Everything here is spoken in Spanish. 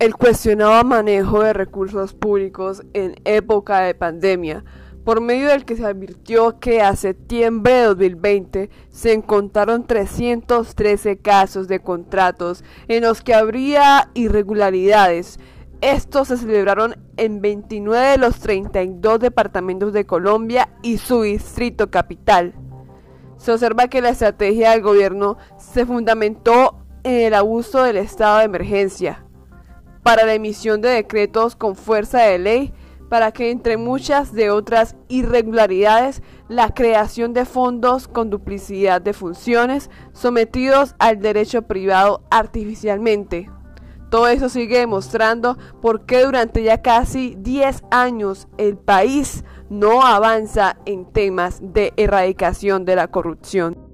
el cuestionado manejo de recursos públicos en época de pandemia, por medio del que se advirtió que a septiembre de 2020 se encontraron 313 casos de contratos en los que habría irregularidades. Estos se celebraron en 29 de los 32 departamentos de Colombia y su distrito capital. Se observa que la estrategia del gobierno se fundamentó en el abuso del estado de emergencia para la emisión de decretos con fuerza de ley para que entre muchas de otras irregularidades, la creación de fondos con duplicidad de funciones sometidos al derecho privado artificialmente. Todo eso sigue demostrando por qué durante ya casi 10 años el país no avanza en temas de erradicación de la corrupción.